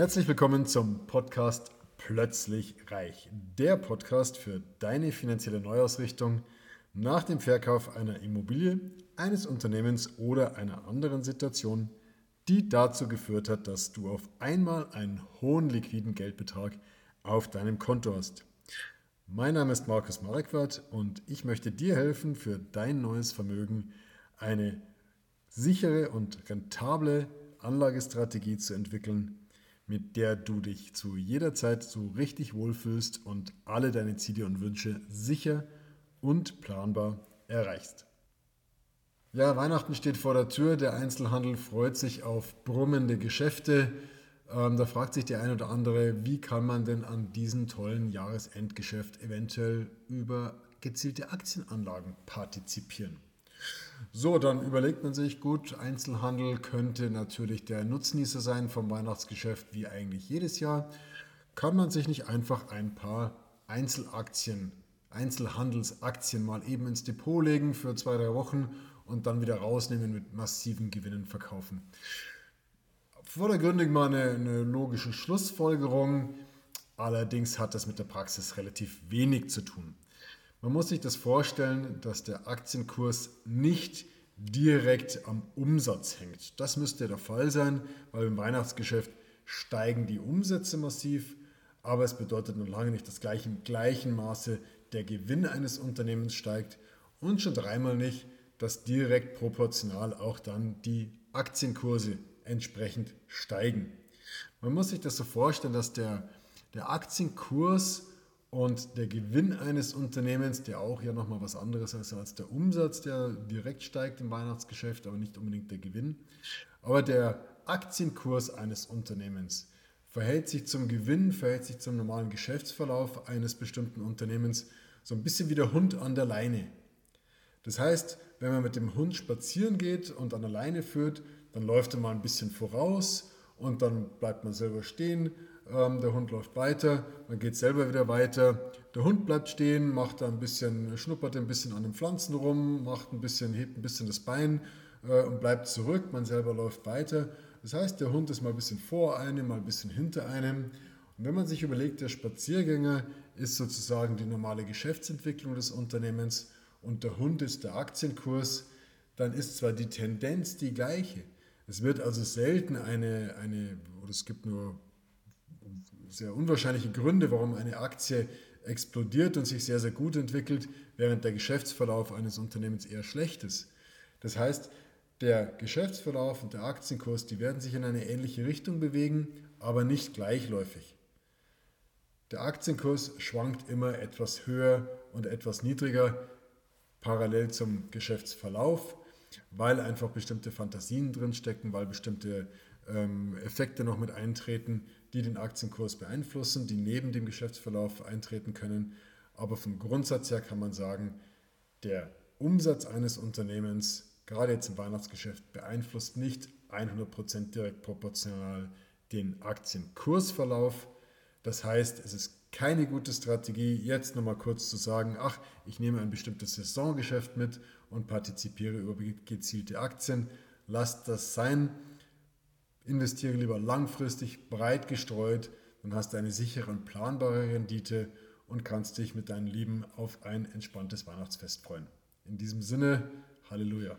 Herzlich willkommen zum Podcast Plötzlich Reich, der Podcast für deine finanzielle Neuausrichtung nach dem Verkauf einer Immobilie, eines Unternehmens oder einer anderen Situation, die dazu geführt hat, dass du auf einmal einen hohen liquiden Geldbetrag auf deinem Konto hast. Mein Name ist Markus Marekwart und ich möchte dir helfen, für dein neues Vermögen eine sichere und rentable Anlagestrategie zu entwickeln, mit der du dich zu jeder Zeit so richtig wohlfühlst und alle deine Ziele und Wünsche sicher und planbar erreichst. Ja, Weihnachten steht vor der Tür. Der Einzelhandel freut sich auf brummende Geschäfte. Ähm, da fragt sich der ein oder andere, wie kann man denn an diesem tollen Jahresendgeschäft eventuell über gezielte Aktienanlagen partizipieren? So, dann überlegt man sich, gut, Einzelhandel könnte natürlich der Nutznießer sein vom Weihnachtsgeschäft wie eigentlich jedes Jahr. Kann man sich nicht einfach ein paar Einzelaktien, Einzelhandelsaktien mal eben ins Depot legen für zwei, drei Wochen und dann wieder rausnehmen mit massiven Gewinnen verkaufen? Vordergründig mal eine, eine logische Schlussfolgerung, allerdings hat das mit der Praxis relativ wenig zu tun. Man muss sich das vorstellen, dass der Aktienkurs nicht direkt am Umsatz hängt. Das müsste der Fall sein, weil im Weihnachtsgeschäft steigen die Umsätze massiv, aber es bedeutet noch lange nicht, dass gleich im gleichen Maße der Gewinn eines Unternehmens steigt und schon dreimal nicht, dass direkt proportional auch dann die Aktienkurse entsprechend steigen. Man muss sich das so vorstellen, dass der, der Aktienkurs und der Gewinn eines Unternehmens, der auch ja nochmal was anderes ist als der Umsatz, der direkt steigt im Weihnachtsgeschäft, aber nicht unbedingt der Gewinn. Aber der Aktienkurs eines Unternehmens verhält sich zum Gewinn, verhält sich zum normalen Geschäftsverlauf eines bestimmten Unternehmens so ein bisschen wie der Hund an der Leine. Das heißt, wenn man mit dem Hund spazieren geht und an der Leine führt, dann läuft er mal ein bisschen voraus und dann bleibt man selber stehen ähm, der Hund läuft weiter, man geht selber wieder weiter. Der Hund bleibt stehen, macht da ein bisschen, schnuppert ein bisschen an den Pflanzen rum, macht ein bisschen, hebt ein bisschen das Bein äh, und bleibt zurück. Man selber läuft weiter. Das heißt, der Hund ist mal ein bisschen vor einem, mal ein bisschen hinter einem. Und wenn man sich überlegt, der Spaziergänger ist sozusagen die normale Geschäftsentwicklung des Unternehmens und der Hund ist der Aktienkurs, dann ist zwar die Tendenz die gleiche. Es wird also selten eine, eine oder es gibt nur sehr unwahrscheinliche Gründe, warum eine Aktie explodiert und sich sehr, sehr gut entwickelt, während der Geschäftsverlauf eines Unternehmens eher schlecht ist. Das heißt, der Geschäftsverlauf und der Aktienkurs, die werden sich in eine ähnliche Richtung bewegen, aber nicht gleichläufig. Der Aktienkurs schwankt immer etwas höher und etwas niedriger parallel zum Geschäftsverlauf, weil einfach bestimmte Fantasien drinstecken, weil bestimmte ähm, Effekte noch mit eintreten, die den Aktienkurs beeinflussen, die neben dem Geschäftsverlauf eintreten können. Aber vom Grundsatz her kann man sagen, der Umsatz eines Unternehmens, gerade jetzt im Weihnachtsgeschäft, beeinflusst nicht 100% direkt proportional den Aktienkursverlauf. Das heißt, es ist keine gute Strategie, jetzt nochmal kurz zu sagen, ach, ich nehme ein bestimmtes Saisongeschäft mit und partizipiere über gezielte Aktien. Lasst das sein investiere lieber langfristig, breit gestreut, dann hast du eine sichere und planbare Rendite und kannst dich mit deinen Lieben auf ein entspanntes Weihnachtsfest freuen. In diesem Sinne, Halleluja.